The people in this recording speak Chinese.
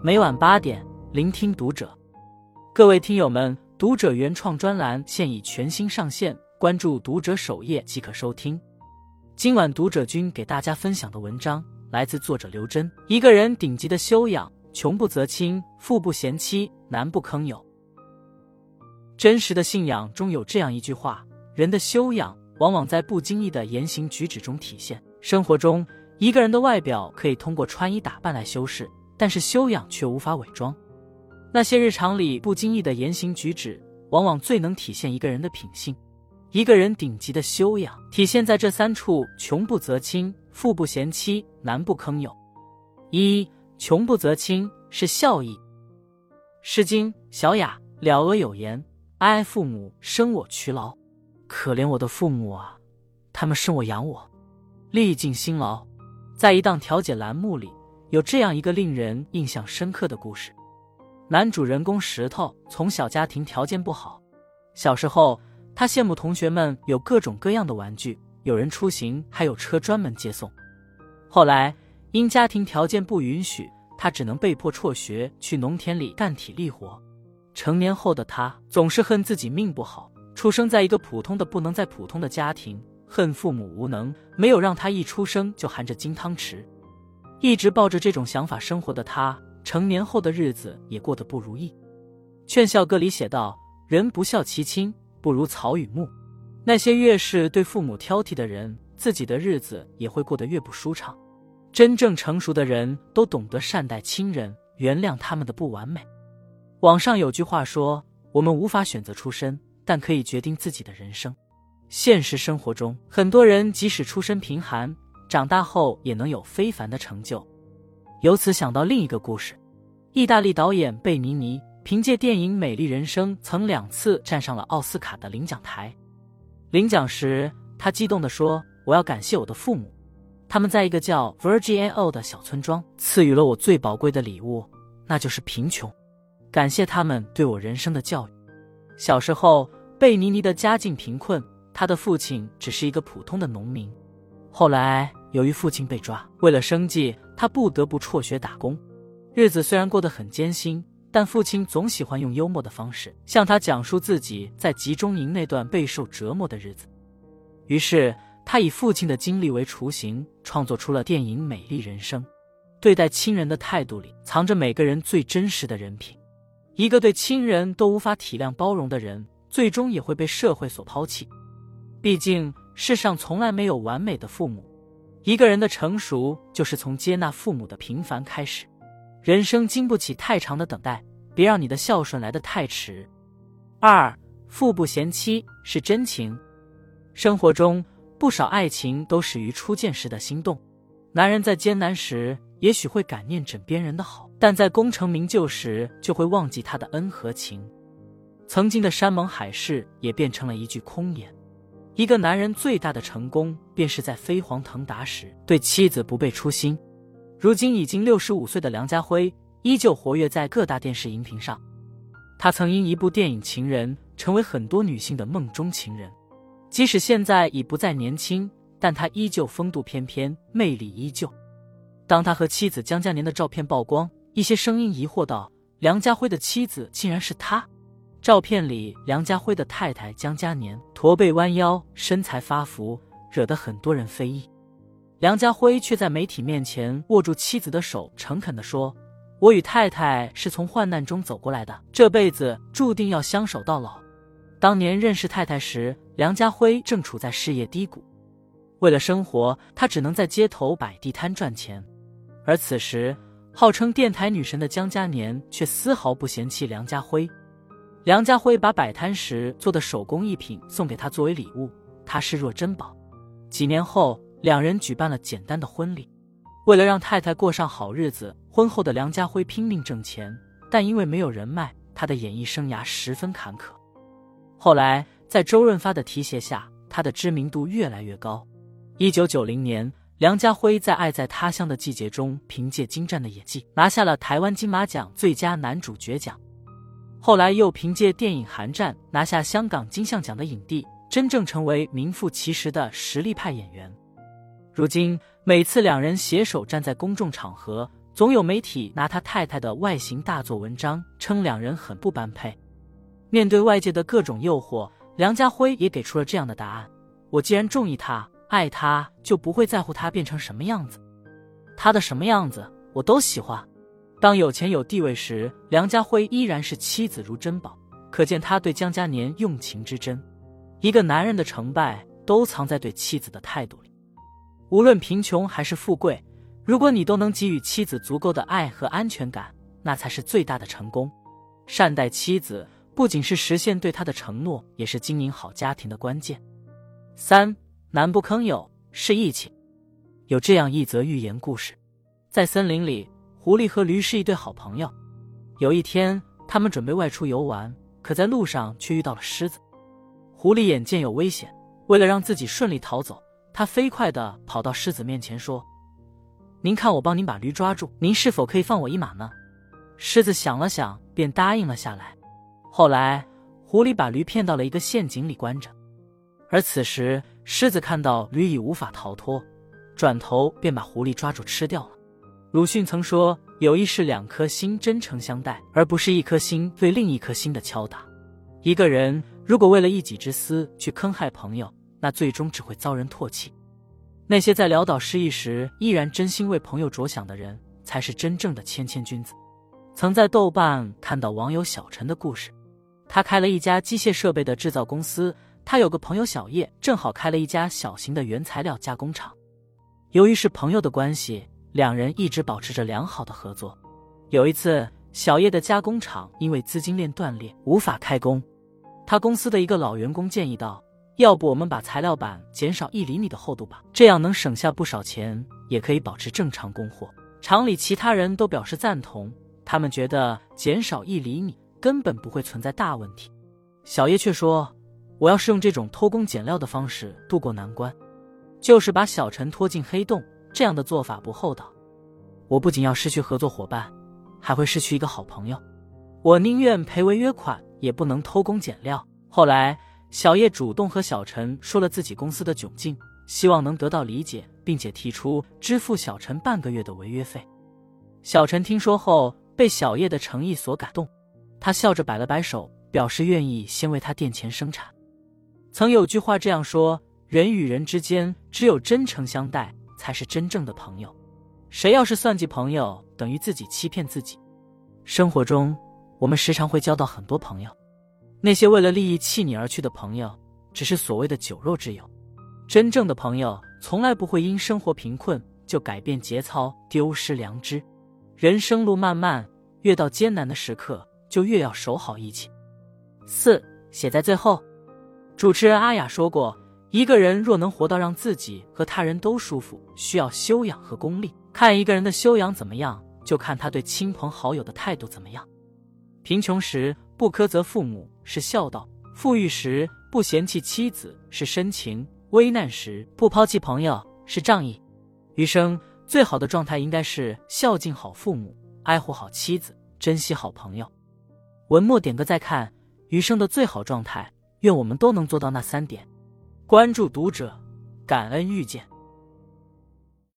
每晚八点，聆听读者。各位听友们，读者原创专栏现已全新上线，关注读者首页即可收听。今晚读者君给大家分享的文章来自作者刘真。一个人顶级的修养，穷不择亲，富不嫌妻，难不坑友。真实的信仰中有这样一句话：人的修养往往在不经意的言行举止中体现。生活中。一个人的外表可以通过穿衣打扮来修饰，但是修养却无法伪装。那些日常里不经意的言行举止，往往最能体现一个人的品性。一个人顶级的修养，体现在这三处：穷不择亲，富不嫌妻，难不坑友。一穷不择亲是孝义。《诗经·小雅·了娥》有言：“哀哀父母，生我劬劳。”可怜我的父母啊，他们生我养我，历尽辛劳。在一档调解栏目里，有这样一个令人印象深刻的故事：男主人公石头从小家庭条件不好，小时候他羡慕同学们有各种各样的玩具，有人出行，还有车专门接送。后来因家庭条件不允许，他只能被迫辍学去农田里干体力活。成年后的他总是恨自己命不好，出生在一个普通的不能再普通的家庭。恨父母无能，没有让他一出生就含着金汤匙。一直抱着这种想法生活的他，成年后的日子也过得不如意。《劝孝歌》里写道：“人不孝其亲，不如草与木。”那些越是对父母挑剔的人，自己的日子也会过得越不舒畅。真正成熟的人都懂得善待亲人，原谅他们的不完美。网上有句话说：“我们无法选择出身，但可以决定自己的人生。”现实生活中，很多人即使出身贫寒，长大后也能有非凡的成就。由此想到另一个故事：意大利导演贝尼尼凭借电影《美丽人生》曾两次站上了奥斯卡的领奖台。领奖时，他激动地说：“我要感谢我的父母，他们在一个叫 v i r g i n o 的小村庄赐予了我最宝贵的礼物，那就是贫穷。感谢他们对我人生的教育。”小时候，贝尼尼的家境贫困。他的父亲只是一个普通的农民，后来由于父亲被抓，为了生计，他不得不辍学打工。日子虽然过得很艰辛，但父亲总喜欢用幽默的方式向他讲述自己在集中营那段备受折磨的日子。于是，他以父亲的经历为雏形，创作出了电影《美丽人生》。对待亲人的态度里，藏着每个人最真实的人品。一个对亲人都无法体谅包容的人，最终也会被社会所抛弃。毕竟世上从来没有完美的父母，一个人的成熟就是从接纳父母的平凡开始。人生经不起太长的等待，别让你的孝顺来得太迟。二，父不嫌妻是真情。生活中不少爱情都始于初见时的心动。男人在艰难时也许会感念枕边人的好，但在功成名就时就会忘记他的恩和情。曾经的山盟海誓也变成了一句空言。一个男人最大的成功，便是在飞黄腾达时对妻子不背初心。如今已经六十五岁的梁家辉，依旧活跃在各大电视荧屏上。他曾因一部电影《情人》成为很多女性的梦中情人。即使现在已不再年轻，但他依旧风度翩翩，魅力依旧。当他和妻子江嘉年的照片曝光，一些声音疑惑道：“梁家辉的妻子竟然是他？”照片里，梁家辉的太太江嘉年驼背弯腰，身材发福，惹得很多人非议。梁家辉却在媒体面前握住妻子的手，诚恳地说：“我与太太是从患难中走过来的，这辈子注定要相守到老。”当年认识太太时，梁家辉正处在事业低谷，为了生活，他只能在街头摆地摊赚钱。而此时，号称电台女神的江嘉年却丝毫不嫌弃梁家辉。梁家辉把摆摊时做的手工艺品送给他作为礼物，他视若珍宝。几年后，两人举办了简单的婚礼。为了让太太过上好日子，婚后的梁家辉拼命挣钱，但因为没有人脉，他的演艺生涯十分坎坷。后来，在周润发的提携下，他的知名度越来越高。一九九零年，梁家辉在《爱在他乡的季节》中凭借精湛的演技，拿下了台湾金马奖最佳男主角奖。后来又凭借电影《寒战》拿下香港金像奖的影帝，真正成为名副其实的实力派演员。如今每次两人携手站在公众场合，总有媒体拿他太太的外形大做文章，称两人很不般配。面对外界的各种诱惑，梁家辉也给出了这样的答案：我既然中意他、爱他，就不会在乎他变成什么样子。他的什么样子，我都喜欢。当有钱有地位时，梁家辉依然是妻子如珍宝，可见他对江嘉年用情之真。一个男人的成败，都藏在对妻子的态度里。无论贫穷还是富贵，如果你都能给予妻子足够的爱和安全感，那才是最大的成功。善待妻子，不仅是实现对她的承诺，也是经营好家庭的关键。三男不坑友是义气。有这样一则寓言故事：在森林里。狐狸和驴是一对好朋友。有一天，他们准备外出游玩，可在路上却遇到了狮子。狐狸眼见有危险，为了让自己顺利逃走，他飞快地跑到狮子面前说：“您看，我帮您把驴抓住，您是否可以放我一马呢？”狮子想了想，便答应了下来。后来，狐狸把驴骗到了一个陷阱里关着，而此时狮子看到驴已无法逃脱，转头便把狐狸抓住吃掉了。鲁迅曾说：“友谊是两颗心真诚相待，而不是一颗心对另一颗心的敲打。一个人如果为了一己之私去坑害朋友，那最终只会遭人唾弃。那些在潦倒失意时依然真心为朋友着想的人，才是真正的谦谦君子。”曾在豆瓣看到网友小陈的故事，他开了一家机械设备的制造公司，他有个朋友小叶，正好开了一家小型的原材料加工厂。由于是朋友的关系。两人一直保持着良好的合作。有一次，小叶的加工厂因为资金链断裂，无法开工。他公司的一个老员工建议道：“要不我们把材料板减少一厘米的厚度吧，这样能省下不少钱，也可以保持正常供货。”厂里其他人都表示赞同，他们觉得减少一厘米根本不会存在大问题。小叶却说：“我要是用这种偷工减料的方式渡过难关，就是把小陈拖进黑洞。”这样的做法不厚道，我不仅要失去合作伙伴，还会失去一个好朋友。我宁愿赔违约款，也不能偷工减料。后来，小叶主动和小陈说了自己公司的窘境，希望能得到理解，并且提出支付小陈半个月的违约费。小陈听说后，被小叶的诚意所感动，他笑着摆了摆手，表示愿意先为他垫钱生产。曾有句话这样说：人与人之间，只有真诚相待。才是真正的朋友。谁要是算计朋友，等于自己欺骗自己。生活中，我们时常会交到很多朋友，那些为了利益弃你而去的朋友，只是所谓的酒肉之友。真正的朋友，从来不会因生活贫困就改变节操、丢失良知。人生路漫漫，越到艰难的时刻，就越要守好义气。四写在最后，主持人阿雅说过。一个人若能活到让自己和他人都舒服，需要修养和功力。看一个人的修养怎么样，就看他对亲朋好友的态度怎么样。贫穷时不苛责父母是孝道，富裕时不嫌弃妻子是深情，危难时不抛弃朋友是仗义。余生最好的状态应该是孝敬好父母，爱护好妻子，珍惜好朋友。文末点个再看，余生的最好状态，愿我们都能做到那三点。关注读者，感恩遇见。